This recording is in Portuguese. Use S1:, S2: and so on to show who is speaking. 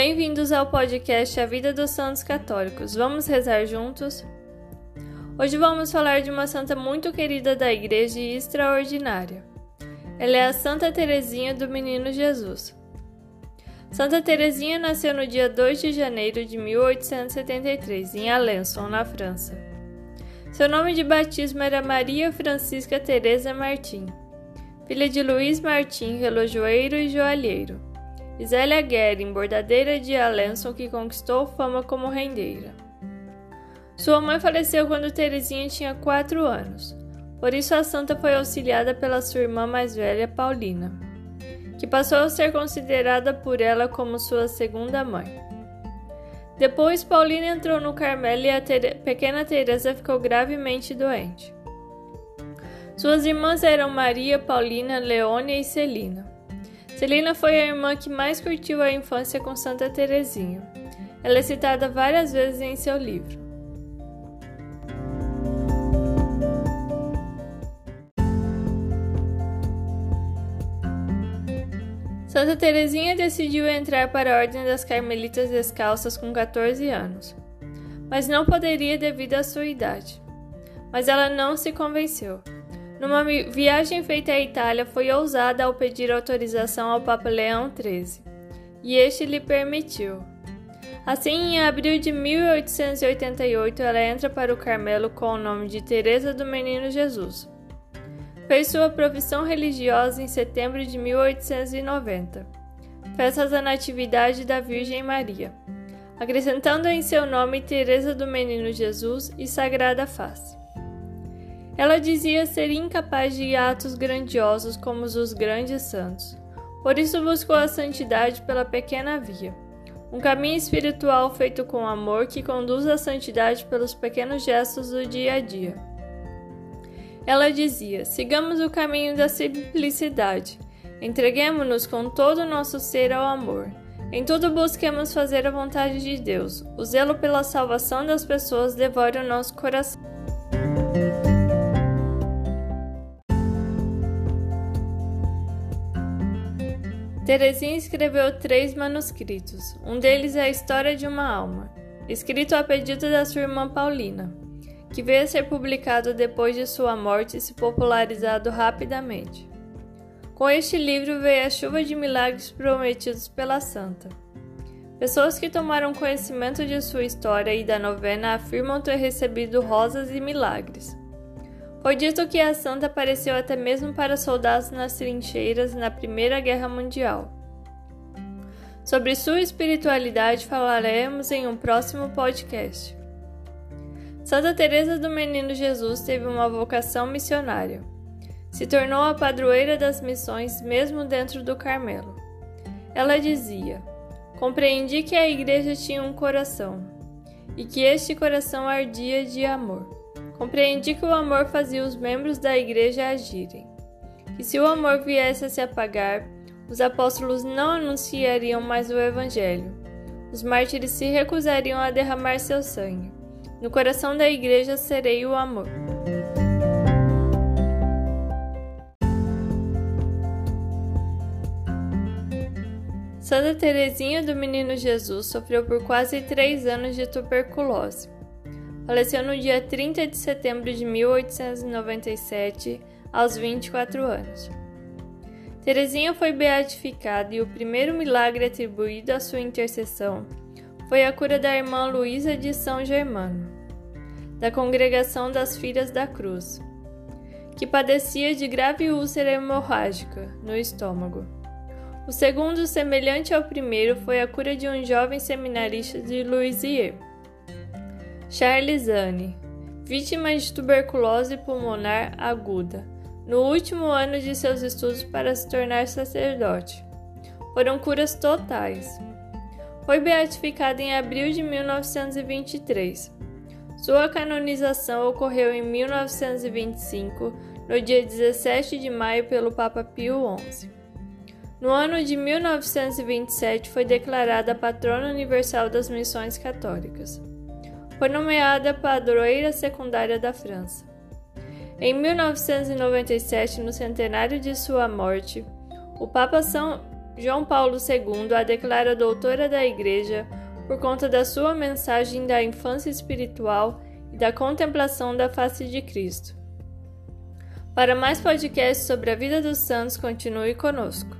S1: Bem-vindos ao podcast A Vida dos Santos Católicos. Vamos rezar juntos? Hoje vamos falar de uma santa muito querida da Igreja e extraordinária. Ela é a Santa Teresinha do Menino Jesus. Santa Teresinha nasceu no dia 2 de janeiro de 1873, em Alençon, na França. Seu nome de batismo era Maria Francisca Teresa Martim, filha de Luiz Martim, relojoeiro e joalheiro. Zélia Guerin, bordadeira de Alençon, que conquistou fama como rendeira. Sua mãe faleceu quando Teresinha tinha quatro anos, por isso a santa foi auxiliada pela sua irmã mais velha, Paulina, que passou a ser considerada por ela como sua segunda mãe. Depois, Paulina entrou no Carmelo e a pequena Teresa ficou gravemente doente. Suas irmãs eram Maria, Paulina, Leônia e Celina. Celina foi a irmã que mais curtiu a infância com Santa Teresinha. Ela é citada várias vezes em seu livro. Santa Teresinha decidiu entrar para a Ordem das Carmelitas Descalças com 14 anos, mas não poderia devido à sua idade. Mas ela não se convenceu. Numa viagem feita à Itália, foi ousada ao pedir autorização ao Papa Leão XIII, e este lhe permitiu. Assim, em abril de 1888, ela entra para o Carmelo com o nome de Teresa do Menino Jesus. Fez sua profissão religiosa em setembro de 1890, festa da Natividade da Virgem Maria, acrescentando em seu nome Teresa do Menino Jesus e Sagrada Face. Ela dizia ser incapaz de atos grandiosos como os dos grandes santos. Por isso buscou a santidade pela pequena via, um caminho espiritual feito com amor que conduz à santidade pelos pequenos gestos do dia a dia. Ela dizia: sigamos o caminho da simplicidade, entreguemos-nos com todo o nosso ser ao amor. Em tudo busquemos fazer a vontade de Deus. O zelo pela salvação das pessoas devora o nosso coração. Teresinha escreveu três manuscritos. Um deles é a História de uma Alma, escrito a pedido da sua irmã Paulina, que veio a ser publicado depois de sua morte e se popularizado rapidamente. Com este livro veio a chuva de milagres prometidos pela santa. Pessoas que tomaram conhecimento de sua história e da novena afirmam ter recebido rosas e milagres. Foi dito que a santa apareceu até mesmo para soldados nas trincheiras na Primeira Guerra Mundial. Sobre sua espiritualidade falaremos em um próximo podcast. Santa Teresa do Menino Jesus teve uma vocação missionária. Se tornou a padroeira das missões mesmo dentro do Carmelo. Ela dizia: Compreendi que a igreja tinha um coração e que este coração ardia de amor. Compreendi que o amor fazia os membros da igreja agirem. E se o amor viesse a se apagar, os apóstolos não anunciariam mais o Evangelho. Os mártires se recusariam a derramar seu sangue. No coração da igreja serei o amor. Santa Teresinha do Menino Jesus sofreu por quase três anos de tuberculose. Faleceu no dia 30 de setembro de 1897, aos 24 anos. Teresinha foi beatificada e o primeiro milagre atribuído à sua intercessão foi a cura da irmã Luísa de São Germano, da Congregação das Filhas da Cruz, que padecia de grave úlcera hemorrágica no estômago. O segundo, semelhante ao primeiro, foi a cura de um jovem seminarista de Louisier Charles Zane, vítima de tuberculose pulmonar aguda, no último ano de seus estudos para se tornar sacerdote. Foram curas totais. Foi beatificado em abril de 1923. Sua canonização ocorreu em 1925, no dia 17 de maio, pelo Papa Pio XI. No ano de 1927, foi declarada patrona universal das missões católicas. Foi nomeada padroeira secundária da França. Em 1997, no centenário de sua morte, o Papa São João Paulo II a declara doutora da Igreja por conta da sua mensagem da infância espiritual e da contemplação da face de Cristo. Para mais podcasts sobre a vida dos santos, continue conosco.